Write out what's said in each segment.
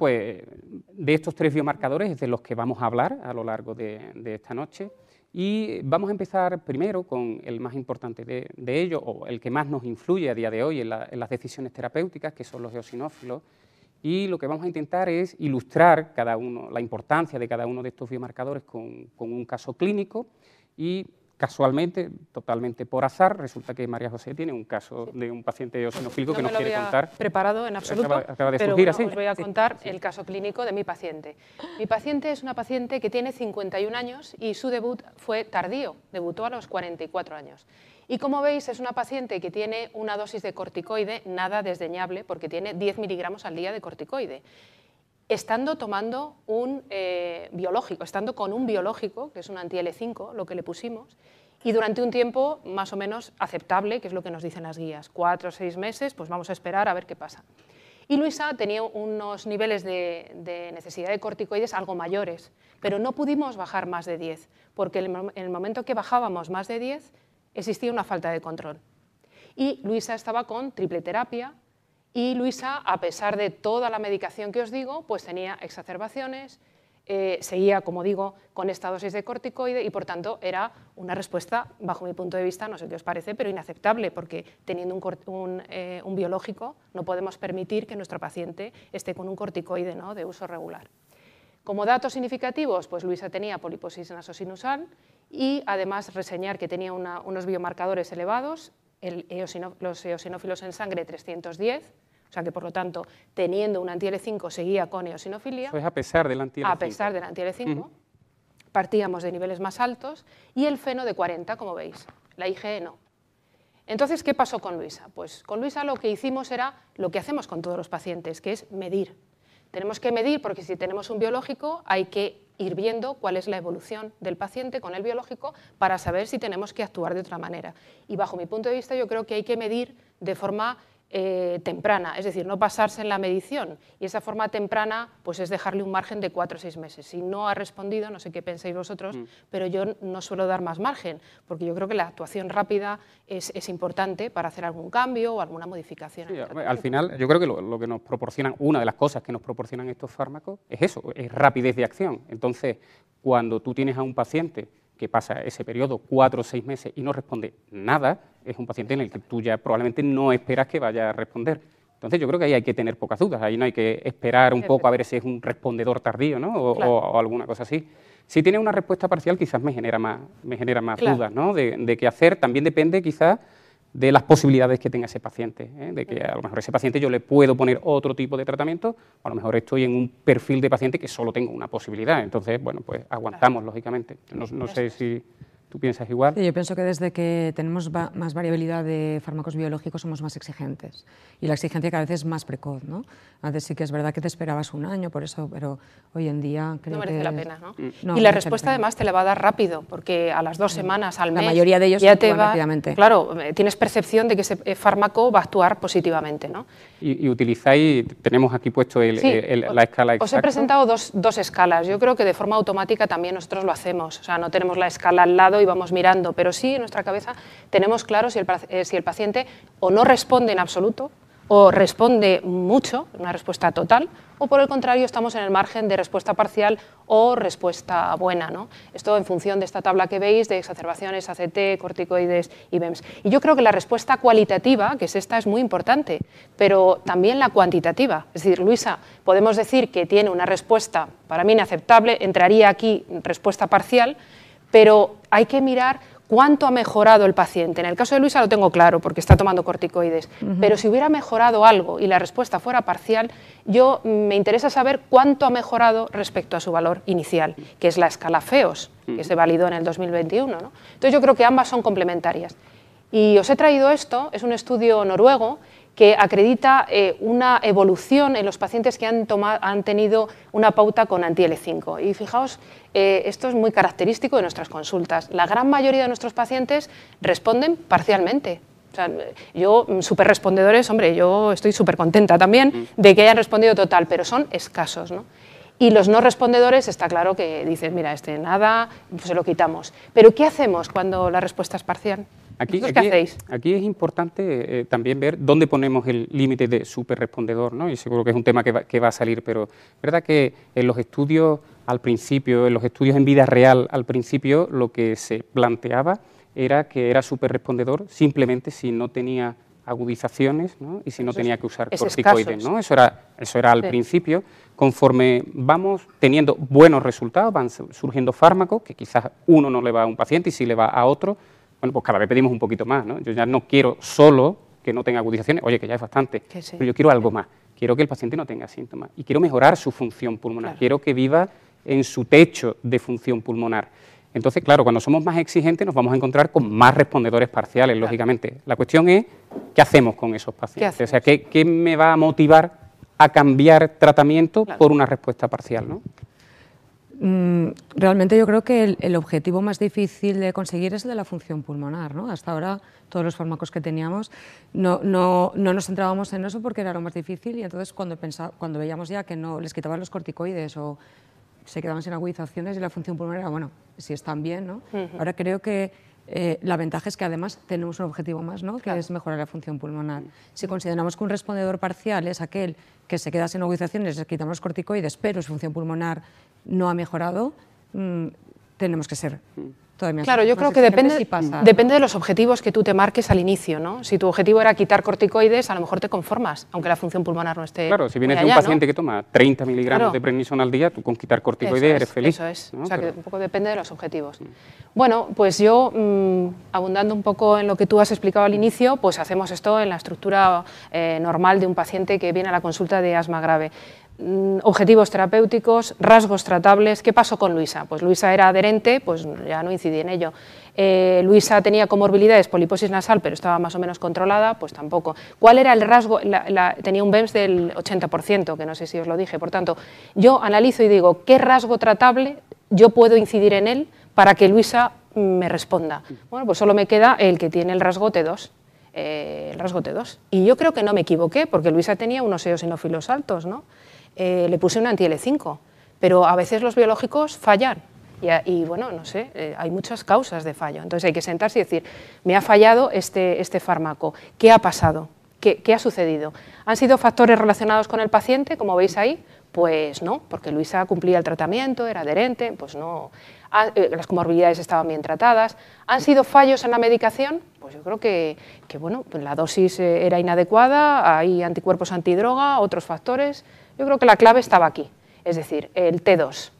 pues de estos tres biomarcadores es de los que vamos a hablar a lo largo de, esta noche. Y vamos a empezar primero con el más importante de, ellos, o el que más nos influye a día de hoy en, las decisiones terapéuticas, que son los eosinófilos. Y lo que vamos a intentar es ilustrar cada uno, la importancia de cada uno de estos biomarcadores con, con un caso clínico y casualmente, totalmente por azar, resulta que María José tiene un caso de un paciente eosinofílico que nos quiere contar. Preparado en absoluto, acaba, de pero surgir, así. os voy a contar el caso clínico de mi paciente. Mi paciente es una paciente que tiene 51 años y su debut fue tardío, debutó a los 44 años. Y como veis, es una paciente que tiene una dosis de corticoide nada desdeñable porque tiene 10 miligramos al día de corticoide estando tomando un eh, biológico, estando con un biológico, que es un anti-L5, lo que le pusimos, y durante un tiempo más o menos aceptable, que es lo que nos dicen las guías, cuatro o seis meses, pues vamos a esperar a ver qué pasa. Y Luisa tenía unos niveles de, necesidad de corticoides algo mayores, pero no pudimos bajar más de 10, porque en el momento que bajábamos más de 10 existía una falta de control. Y Luisa estaba con triple terapia, y Luisa, a pesar de toda la medicación que os digo, pues tenía exacerbaciones, eh, seguía, como digo, con esta dosis de corticoide y por tanto era una respuesta, bajo mi punto de vista, no sé qué os parece, pero inaceptable, porque teniendo un, eh, biológico no podemos permitir que nuestro paciente esté con un corticoide ¿no? de uso regular. Como datos significativos, pues Luisa tenía poliposis nasosinusal y además reseñar que tenía unos biomarcadores elevados, los eosinófilos en sangre 310, o sea que, por lo tanto, teniendo un anti-L5 seguía con eosinofilia. Eso es a pesar del anti-L5. A pesar del anti-L5. Partíamos de niveles más altos y el feno de 40, como veis. La IgE no. Entonces, ¿qué pasó con Luisa? Pues con Luisa lo que hicimos era lo que hacemos con todos los pacientes, que es medir. Tenemos que medir porque si tenemos un biológico hay que ir viendo cuál es la evolución del paciente con el biológico para saber si tenemos que actuar de otra manera. Y bajo mi punto de vista yo creo que hay que medir de forma eh, temprana, es decir, no pasarse en la medición. Y esa forma temprana pues es dejarle un margen de cuatro o seis meses. Si no ha respondido, no sé qué pensáis vosotros, mm. pero yo no suelo dar más margen, porque yo creo que la actuación rápida es, importante para hacer algún cambio o alguna modificación. al final, yo creo que lo, que nos proporcionan, una de las cosas que nos proporcionan estos fármacos es eso, es rapidez de acción. Entonces, cuando tú tienes a un paciente que pasa ese periodo, cuatro o seis meses, y no responde nada, es un paciente en el que tú ya probablemente no esperas que vaya a responder. Entonces yo creo que ahí hay que tener pocas dudas, ahí no hay que esperar un poco a ver si es un respondedor tardío ¿no? o, alguna cosa así. Si tiene una respuesta parcial quizás me genera más, me genera más dudas ¿no? de, de qué hacer. También depende quizás de las posibilidades que tenga ese paciente, ¿eh? de que a lo mejor ese paciente yo le puedo poner otro tipo de tratamiento, o a lo mejor estoy en un perfil de paciente que solo tengo una posibilidad, entonces, bueno, pues aguantamos, lógicamente. no sé si... ¿Tú piensas igual? yo pienso que desde que tenemos más variabilidad de fármacos biológicos somos más exigentes y la exigencia cada vez es más precoz. ¿no? Antes sí que es verdad que te esperabas un año, por eso, pero hoy en día creo no merece la pena. ¿no? y la respuesta además te la va a dar rápido, porque a las dos semanas, al mes, la mayoría de ellos ya te va, rápidamente. Claro, eh, tienes percepción de que ese eh, fármaco va a actuar positivamente. ¿no? Y, utilizáis, tenemos aquí puesto el, la escala exacta. Os he presentado dos, dos escalas. Yo creo que de forma automática también nosotros lo hacemos. O sea, no tenemos la escala al lado y vamos mirando pero sí en nuestra cabeza tenemos claro si el, eh, si el paciente o no responde en absoluto o responde mucho, una respuesta total, o por el contrario estamos en el margen de respuesta parcial o respuesta buena. ¿no? Esto en función de esta tabla que veis de exacerbaciones, ACT, corticoides y BEMS. Y yo creo que la respuesta cualitativa, que es esta, es muy importante, pero también la cuantitativa. Es decir, Luisa, podemos decir que tiene una respuesta para mí inaceptable, entraría aquí respuesta parcial, pero hay que mirar cuánto ha mejorado el paciente. En el caso de Luisa lo tengo claro porque está tomando corticoides, pero si hubiera mejorado algo y la respuesta fuera parcial, yo me interesa saber cuánto ha mejorado respecto a su valor inicial, que es la escala FEOS, que se validó en el 2021. Entonces yo creo que ambas son complementarias. Y os he traído esto, es un estudio noruego que acredita eh, una evolución en los pacientes que han, han tenido una pauta con anti-L5. Y fijaos, eh, esto es muy característico de nuestras consultas. La gran mayoría de nuestros pacientes responden parcialmente. O sea, yo, súper respondedores, hombre, yo estoy súper contenta también mm. de que hayan respondido total, pero son escasos. ¿no? Y los no respondedores, está claro que dices, mira, este nada, pues se lo quitamos. Pero ¿qué hacemos cuando la respuesta es parcial? Aquí, qué hacéis? Aquí es importante eh, también ver dónde ponemos el límite de superrespondedor, ¿no? y seguro que es un tema que va, que va a salir, pero es verdad que en los estudios al principio, en los estudios en vida real al principio, lo que se planteaba era que era superrespondedor simplemente si no tenía agudizaciones ¿no? y si no tenía que usar corticoides. ¿no? Eso era, eso era al principio. Conforme vamos teniendo buenos resultados, van surgiendo fármacos, que quizás uno no le va a un paciente y si le va a otro, bueno, pues cada vez pedimos un poquito más. ¿no? Yo ya no quiero solo que no tenga agudizaciones, oye, que ya es bastante, pero yo quiero algo más. Quiero que el paciente no tenga síntomas y quiero mejorar su función pulmonar. Quiero que viva en su techo de función pulmonar. Entonces, claro, cuando somos más exigentes nos vamos a encontrar con más respondedores parciales, lógicamente. La cuestión es, ¿qué hacemos con esos pacientes? O sea, ¿qué, me va a motivar a cambiar tratamiento por una respuesta parcial? ¿no? Mm, realmente yo creo que el, objetivo más difícil de conseguir es el de la función pulmonar. ¿no? Hasta ahora todos los fármacos que teníamos no, no, no, nos centrábamos en eso porque era lo más difícil y entonces cuando, cuando veíamos ya que no les quitaban los corticoides o se quedaban sin agudizaciones y la función pulmonar era, bueno, si están bien, ¿no? Ahora creo que eh, la ventaja es que además tenemos un objetivo más, ¿no? que es mejorar la función pulmonar. Si consideramos que un respondedor parcial es aquel que se queda sin agudizaciones, le quitamos los corticoides, pero su función pulmonar no ha mejorado, mm, tenemos que ser Claro, yo creo que depende, depende de los objetivos que tú te marques al inicio. ¿no? Si tu objetivo era quitar corticoides, a lo mejor te conformas, aunque la función pulmonar no esté. Claro, si vienes de un paciente que toma 30 miligramos de prednisona al día, tú con quitar corticoides eres feliz. Eso es, o sea, que un poco depende de los objetivos. Bueno, pues yo, mm, abundando un poco en lo que tú has explicado al inicio, pues hacemos esto en la estructura eh, normal de un paciente que viene a la consulta de asma grave. Mm, objetivos terapéuticos, rasgos tratables. ¿Qué pasó con Luisa? Pues Luisa era adherente, pues ya no incidí en ello. Eh, Luisa tenía comorbilidades, poliposis nasal, pero estaba más o menos controlada, pues tampoco. ¿Cuál era el rasgo? tenía un BEMS del 80%, que no sé si os lo dije. Por tanto, yo analizo y digo, ¿qué rasgo tratable yo puedo incidir en él para que Luisa me responda? Bueno, pues solo me queda el que tiene el rasgo T2. Eh, el rasgo T2. Y yo creo que no me equivoqué, porque Luisa tenía unos eosinófilos altos, ¿no? Eh, le puse un anti-L5, pero a veces los biológicos fallan. Y, bueno, no sé, eh, hay muchas causas de fallo. Entonces hay que sentarse y decir, me ha fallado este, este fármaco, ¿qué ha pasado? ¿Qué, ¿Qué, ha sucedido? ¿Han sido factores relacionados con el paciente, como veis ahí? Pues no, porque Luisa cumplía el tratamiento, era adherente, pues no. Ah, eh, las comorbilidades estaban bien tratadas. ¿Han sido fallos en la medicación? Pues yo creo que, que bueno, la dosis era inadecuada, hay anticuerpos antidroga, otros factores. Yo creo que la clave estaba aquí, es decir, el T2.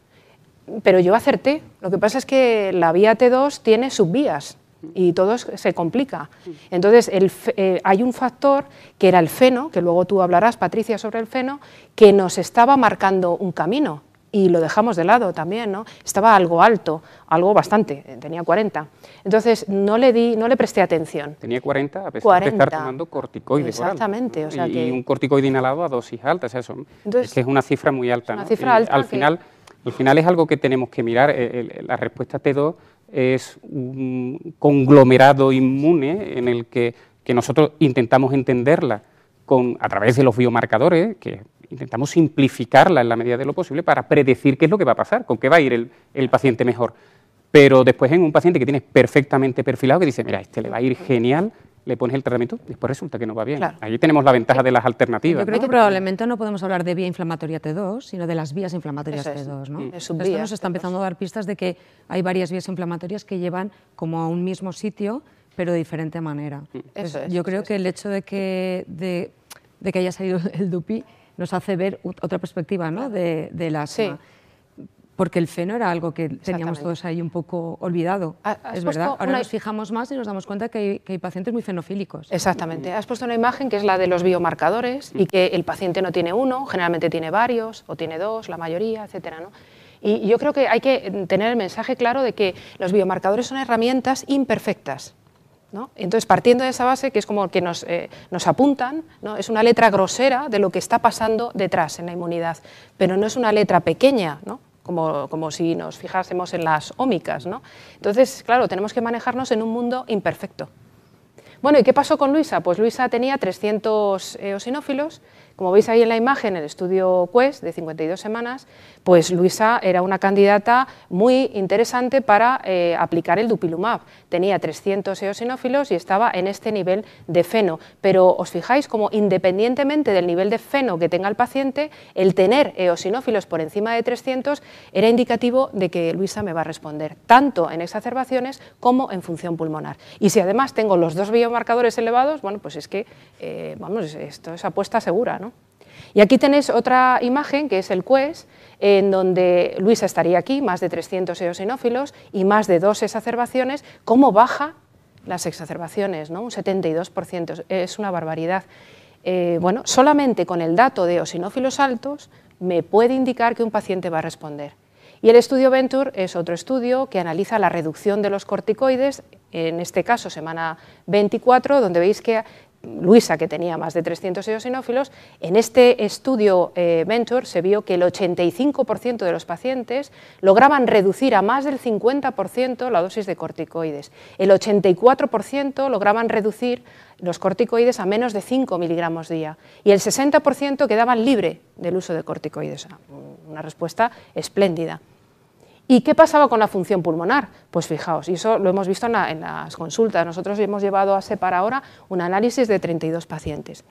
Pero yo acerté. Lo que pasa es que la vía T2 tiene subvías y todo se complica. Entonces, eh, hay un factor que era el feno, que luego tú hablarás, Patricia, sobre el feno, que nos estaba marcando un camino y lo dejamos de lado también, ¿no? Estaba algo alto, algo bastante, eh, tenía 40. Entonces no le di, no le presté atención. Tenía 40 a pesar de estar tomando corticoides. Exactamente, o sea y, que... y un corticoide inhalado a dosis altas, eso. es que es una cifra muy alta. Una cifra alta. Al final, al final es algo que tenemos que mirar. La respuesta T2 es un conglomerado inmune en el que, que nosotros intentamos entenderla con, a través de los biomarcadores, que intentamos simplificarla en la medida de lo posible para predecir qué es lo que va a pasar, con qué va a ir el, paciente mejor. Pero después en un paciente que tienes perfectamente perfilado, que dice, mira, este le va a ir genial, le pones el tratamiento, después resulta que no va bien. Ahí tenemos la ventaja de las alternativas. Yo creo que probablemente no podemos hablar de vía inflamatoria T2, sino de las vías inflamatorias T2. ¿no? Mm. Esto nos está empezando a dar pistas de que hay varias vías inflamatorias que llevan como a un mismo sitio, pero de diferente manera. Mm. yo creo que el hecho de que, de, de que haya salido el DUPI nos hace ver otra perspectiva ¿no? de, de la asma. Porque el feno era algo que teníamos todos ahí un poco olvidado. Es verdad. Ahora nos fijamos más y nos damos cuenta que hay, pacientes muy fenofílicos. Exactamente. Has puesto una imagen que es la de los biomarcadores y que el paciente no tiene uno, generalmente tiene varios, o tiene dos, la mayoría, etcétera. ¿no? Y yo creo que hay que tener el mensaje claro de que los biomarcadores son herramientas imperfectas. Entonces, partiendo de esa base, que es como que nos, eh, apuntan, es una letra grosera de lo que está pasando detrás en la inmunidad, pero no es una letra pequeña, como, como, si nos fijásemos en las ómicas. Entonces, claro, tenemos que manejarnos en un mundo imperfecto. Bueno, ¿y qué pasó con Luisa? Pues Luisa tenía 300 eosinófilos, Como veis ahí en la imagen, el estudio Quest de 52 semanas, pues Luisa era una candidata muy interesante para eh, aplicar el dupilumab. Tenía 300 eosinófilos y estaba en este nivel de feno, pero os fijáis como independientemente del nivel de feno que tenga el paciente, el tener eosinófilos por encima de 300 era indicativo de que Luisa me va a responder, tanto en exacerbaciones como en función pulmonar. Y si además tengo los dos biomarcadores elevados, bueno, pues es que, eh, vamos, esto es apuesta segura, ¿no? Y aquí tenéis otra imagen, que es el QUES, en donde Luisa estaría aquí, más de 300 eosinófilos y más de dos exacerbaciones, cómo baja las exacerbaciones, ¿no? un 72%, es una barbaridad. Eh, bueno, solamente con el dato de eosinófilos altos me puede indicar que un paciente va a responder. Y el estudio Venture es otro estudio que analiza la reducción de los corticoides, en este caso semana 24, donde veis que Luisa, que tenía más de 300 eosinófilos, en este estudio eh, Venture se vio que el 85% de los pacientes lograban reducir a más del 50% la dosis de corticoides. El 84% lograban reducir los corticoides a menos de 5 miligramos día y el 60% quedaban libre del uso de corticoides. Una respuesta espléndida. ¿Y qué pasaba con la función pulmonar? Pues fijaos, y eso lo hemos visto en, las consultas. Nosotros hemos llevado a SEPAR ahora un análisis de 32 pacientes.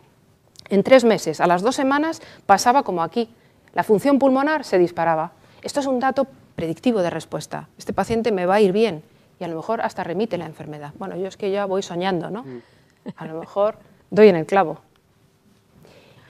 En tres meses, a las dos semanas, pasaba como aquí. La función pulmonar se disparaba. Esto es un dato predictivo de respuesta. Este paciente me va a ir bien y a lo mejor hasta remite la enfermedad. Bueno, yo es que ya voy soñando, ¿no? A lo mejor doy en el clavo.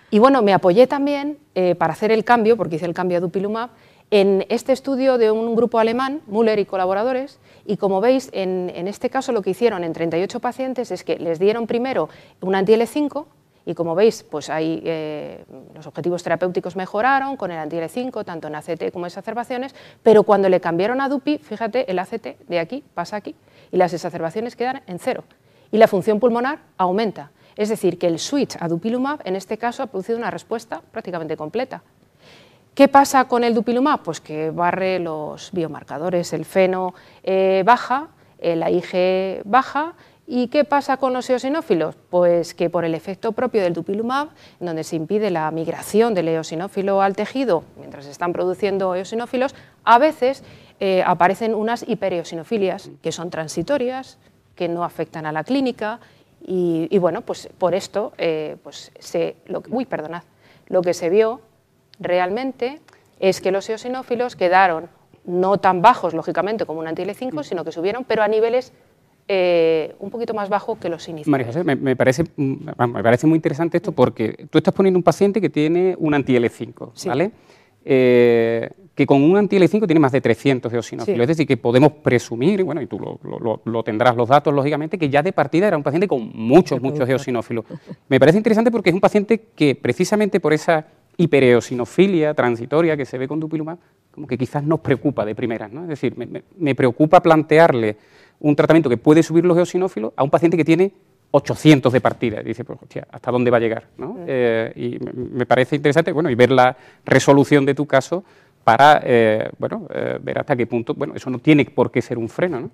Y bueno, me apoyé también eh, para hacer el cambio, porque hice el cambio a Dupilumab, en este estudio de un grupo alemán, Müller y colaboradores, y como veis, en, este caso lo que hicieron en 38 pacientes es que les dieron primero un anti-L5, y como veis, pues ahí eh, los objetivos terapéuticos mejoraron con el anti-L5, tanto en ACT como en exacerbaciones, pero cuando le cambiaron a DUPI, fíjate, el ACT de aquí pasa aquí, y las exacerbaciones quedan en cero, y la función pulmonar aumenta. Es decir, que el switch a dupilumab en este caso ha producido una respuesta prácticamente completa. ¿Qué pasa con el dupilumab? Pues que barre los biomarcadores, el feno eh, baja, la IG baja. ¿Y qué pasa con los eosinófilos? Pues que por el efecto propio del dupilumab, donde se impide la migración del eosinófilo al tejido mientras se están produciendo eosinófilos, a veces eh, aparecen unas hipereosinofilias que son transitorias, que no afectan a la clínica y, bueno, pues por esto eh, pues se, lo, uy, perdonad, lo que se vio realmente es que los eosinófilos quedaron no tan bajos, lógicamente, como un anti-L5, mm. sino que subieron, pero a niveles eh, un poquito más bajos que los iniciales. María José, me, parece, me parece muy interesante esto porque tú estás poniendo un paciente que tiene un anti-L5, ¿vale? Eh, que con un anti-L5 tiene más de 300 eosinófilos. Es decir, que podemos presumir, bueno, y tú lo, tendrás los datos, lógicamente, que ya de partida era un paciente con muchos, muchos eosinófilos. Me parece interesante porque es un paciente que precisamente por esa hipereosinofilia transitoria que se ve con dupilumab, como que quizás nos preocupa de primeras. ¿no? Es decir, me, preocupa plantearle un tratamiento que puede subir los eosinófilos a un paciente que tiene 800 de partida. Y dice, pues, hostia, ¿hasta dónde va a llegar? ¿no? Eh, y me parece interesante, bueno, y ver la resolución de tu caso para, eh, bueno, eh, ver hasta qué punto, bueno, eso no tiene por qué ser un freno, ¿no?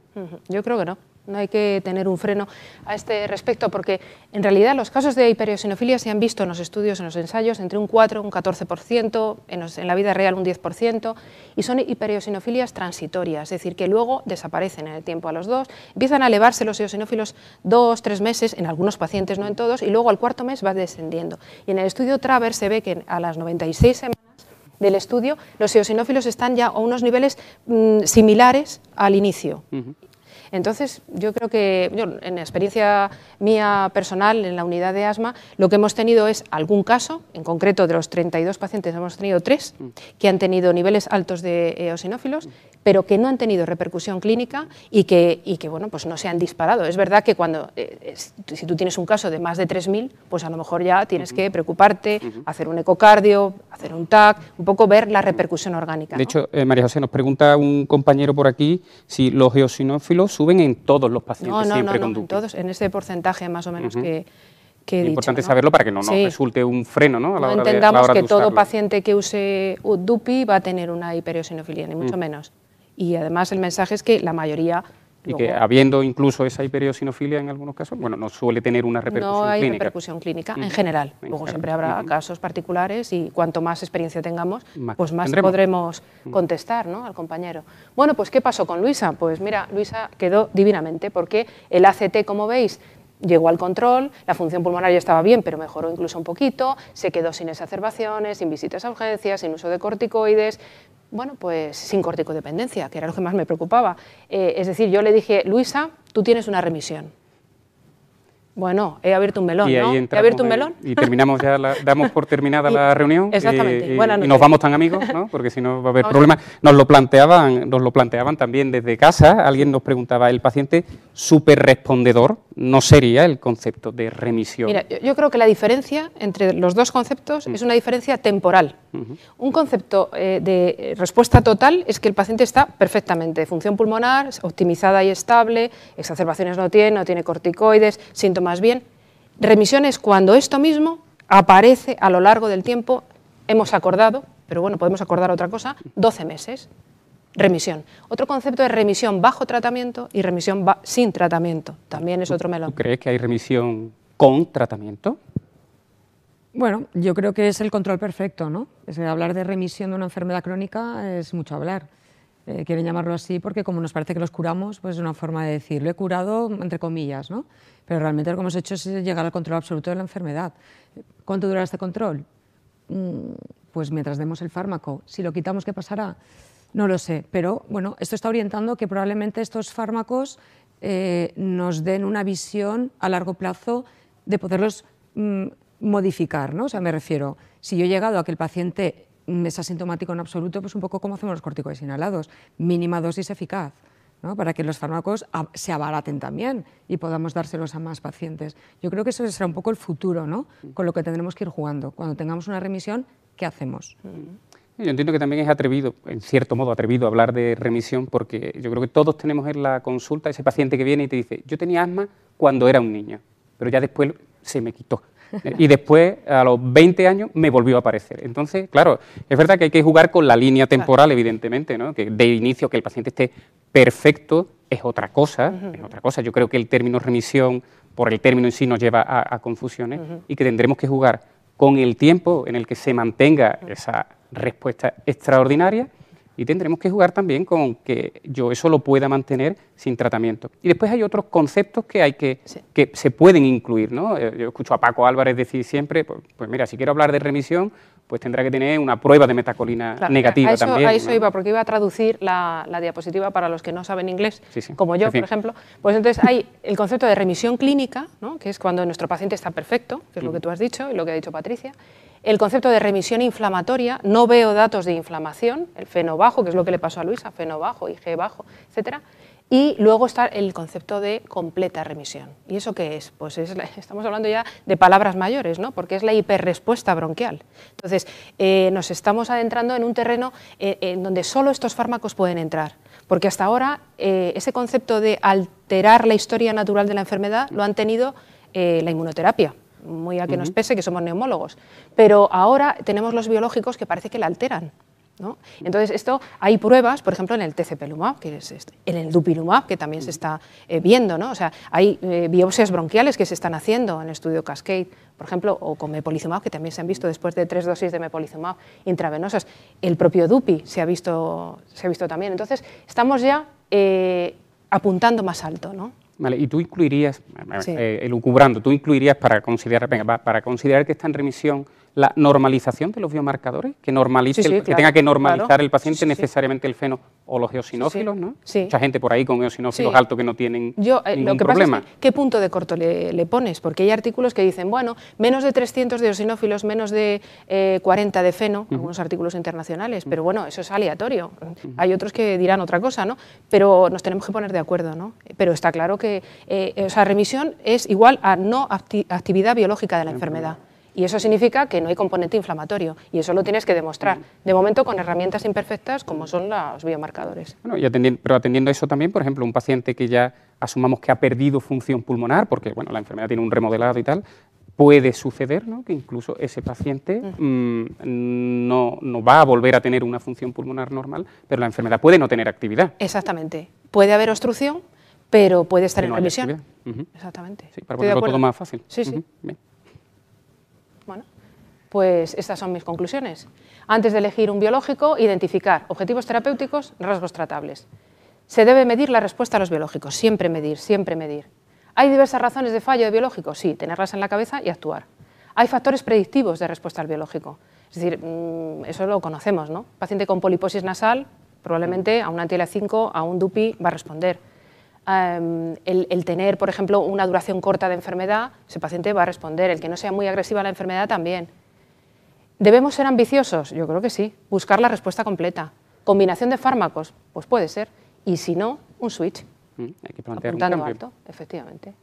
Yo creo que no. No hay que tener un freno a este respecto, porque en realidad los casos de hipereosinofilia se han visto en los estudios, en los ensayos, entre un 4 y un 14%, en, la vida real un 10%, y son hipereosinofilias transitorias, es decir, que luego desaparecen en el tiempo a los dos, empiezan a elevarse los eosinófilos dos, tres meses, en algunos pacientes, no en todos, y luego al cuarto mes va descendiendo. Y en el estudio Travers se ve que a las 96 semanas del estudio, los eosinófilos están ya a unos niveles mm, similares al inicio. Entonces, yo creo que, yo, en experiencia mía personal en la unidad de asma, lo que hemos tenido es algún caso, en concreto de los 32 pacientes hemos tenido tres mm. que han tenido niveles altos de eosinófilos, pero que no han tenido repercusión clínica y que, y que bueno, pues no se han disparado. Es verdad que cuando, eh, si tú tienes un caso de más de 3.000, pues a lo mejor ya tienes que preocuparte, hacer un ecocardio, hacer un TAC, un poco ver la repercusión orgánica. De hecho, eh, María José, nos pregunta un compañero por aquí si los eosinófilos suben en todos los pacientes no, no, siempre no, no, en todos, en ese porcentaje más o menos que, que he es importante saberlo para que no nos resulte un freno ¿no? A la no entendamos que todo paciente que use DUPI va a tener una hipereosinofilia, ni mucho mm. menos. Y además el mensaje es que la mayoría y que habiendo incluso esa hiperosinofilia en algunos casos, bueno, no suele tener una repercusión clínica. No hay repercusión clínica en general. Luego siempre habrá casos particulares y cuanto más experiencia tengamos, pues más podremos contestar ¿no? al compañero. Bueno, pues ¿qué pasó con Luisa? Pues mira, Luisa quedó divinamente porque el ACT, como veis, llegó al control, la función pulmonar ya estaba bien, pero mejoró incluso un poquito, se quedó sin exacerbaciones, sin visitas a urgencias, sin uso de corticoides, bueno, pues sin corticodependencia, que era lo que más me preocupaba. Eh, es decir, yo le dije, Luisa, tú tienes una remisión. Bueno, he abierto un melón, ¿no? He abierto un melón. Y terminamos ya, damos por terminada la reunión. Exactamente. Y, y nos vamos tan amigos, ¿no? Porque si no va a haber problemas. Nos lo planteaban, nos lo planteaban también desde casa. Alguien nos preguntaba, ¿el paciente súper respondedor no sería el concepto de remisión? Mira, yo, creo que la diferencia entre los dos conceptos mm. es una diferencia temporal. Un concepto eh, de respuesta total es que el paciente está perfectamente, función pulmonar optimizada y estable, exacerbaciones no tiene, no tiene corticoides, síntomas más bien, remisión es cuando esto mismo aparece a lo largo del tiempo, hemos acordado, pero bueno, podemos acordar otra cosa, 12 meses. Remisión. Otro concepto es remisión bajo tratamiento y remisión sin tratamiento. También es otro melón. ¿Tú crees que hay remisión con tratamiento? Bueno, yo creo que es el control perfecto, ¿no? Es hablar de remisión de una enfermedad crónica es mucho hablar. Eh, quieren llamarlo así porque como nos parece que los curamos, pues es una forma de decirlo. he curado entre comillas, ¿no? Pero realmente lo que hemos hecho es llegar al control absoluto de la enfermedad. ¿Cuánto durará este control? Mm, pues mientras demos el fármaco. Si lo quitamos, ¿qué pasará? No lo sé, pero bueno, esto está orientando que probablemente estos fármacos eh, nos den una visión a largo plazo de poderlos mm, modificar, ¿no? O sea, me refiero, si yo he llegado a que el paciente es asintomático en absoluto, pues un poco como hacemos los corticoides inhalados, mínima dosis eficaz, ¿no? para que los fármacos se abaraten también y podamos dárselos a más pacientes. Yo creo que eso será un poco el futuro, ¿no? con lo que tendremos que ir jugando. Cuando tengamos una remisión, ¿qué hacemos? Yo entiendo que también es atrevido, en cierto modo atrevido, hablar de remisión, porque yo creo que todos tenemos en la consulta ese paciente que viene y te dice, yo tenía asma cuando era un niño, pero ya después se me quitó. y después, a los 20 años, me volvió a aparecer. Entonces, claro, es verdad que hay que jugar con la línea temporal, evidentemente, ¿no? que de inicio que el paciente esté perfecto es otra cosa, es otra cosa. Yo creo que el término remisión, por el término en sí, nos lleva a, confusiones y que tendremos que jugar con el tiempo en el que se mantenga esa respuesta extraordinaria y tendremos que jugar también con que yo eso lo pueda mantener sin tratamiento. Y después hay otros conceptos que hay que, que se pueden incluir, ¿no? Eh, yo escucho a Paco Álvarez decir siempre, pues, pues, mira, si quiero hablar de remisión, pues tendrá que tener una prueba de metacolina negativa a eso, también. A eso iba, porque iba a traducir la, diapositiva para los que no saben inglés, como yo, por ejemplo. Pues entonces hay el concepto de remisión clínica, ¿no? que es cuando nuestro paciente está perfecto, que es lo que tú has dicho y lo que ha dicho Patricia, el concepto de remisión inflamatoria, no veo datos de inflamación, el feno bajo, que es lo que le pasó a Luisa, feno bajo, IG bajo, etcétera. Y luego está el concepto de completa remisión. ¿Y eso qué es? Pues estamos hablando ya de palabras mayores, ¿no? porque es la hiperrespuesta bronquial. Entonces, eh, nos estamos adentrando en un terreno eh, en donde solo estos fármacos pueden entrar, porque hasta ahora eh, ese concepto de alterar la historia natural de la enfermedad lo han tenido la inmunoterapia muy a que nos pese que somos neumólogos, pero ahora tenemos los biológicos que parece que la alteran. ¿No? Entonces, esto hay pruebas, por ejemplo, en el TCP-Lumab, que es este, en el Dupilumab, que también se está eh, viendo, ¿no? O sea, hay eh, biopsias bronquiales que se están haciendo en el estudio Cascade, por ejemplo, o con mepolizumab, que también se han visto después de tres dosis de mepolizumab intravenosas. El propio Dupi se ha visto, se ha visto también. Entonces, estamos ya eh, apuntando más alto, ¿no? Vale, y tú incluirías, eh, elucubrando, tú incluirías para considerar, para considerar que está en remisión la normalización de los biomarcadores, que normalice, que tenga que normalizar el paciente necesariamente el feno o los eosinófilos, ¿no? Mucha gente por ahí con eosinófilos altos que no tienen Yo, eh, ningún lo que problema. Pasa es ¿Qué punto de corto le, pones? Porque hay artículos que dicen, bueno, menos de 300 de eosinófilos, menos de 40 eh, de feno, algunos artículos internacionales, pero bueno, eso es aleatorio. Hay otros que dirán otra cosa, ¿no? Pero nos tenemos que poner de acuerdo, ¿no? Pero está claro que eh, esa remisión es igual a no actividad biológica de la enfermedad. Y eso significa que no hay componente inflamatorio y eso lo tienes que demostrar. De momento con herramientas imperfectas como son los biomarcadores. Bueno, y atendiendo, pero atendiendo a eso también, por ejemplo, un paciente que ya asumamos que ha perdido función pulmonar, porque bueno, la enfermedad tiene un remodelado y tal, puede suceder ¿no? que incluso ese paciente mm, no, no, va a volver a tener una función pulmonar normal, pero la enfermedad puede no tener actividad. Exactamente. Puede haber obstrucción, pero puede estar en remisión. Exactamente. Sí, para ponerlo todo más fácil. Sí, sí. Bueno, pues estas son mis conclusiones. Antes de elegir un biológico, identificar objetivos terapéuticos, rasgos tratables. Se debe medir la respuesta a los biológicos, siempre medir, siempre medir. ¿Hay diversas razones de fallo de biológico? Sí, tenerlas en la cabeza y actuar. ¿Hay factores predictivos de respuesta al biológico? Es decir, mm, eso lo conocemos, ¿no? Paciente con poliposis nasal, probablemente a un anti-IL-5, a un DUPI va a responder. Em, el, el tener, por ejemplo, una duración corta de enfermedad, ese paciente va a responder. El que no sea muy agresiva la enfermedad también. ¿Debemos ser ambiciosos? Yo creo que sí. Buscar la respuesta completa. ¿Combinación de fármacos? Pues puede ser. Y si no, un switch. Mm, Hay que plantear un Apuntando cambio. alto, efectivamente.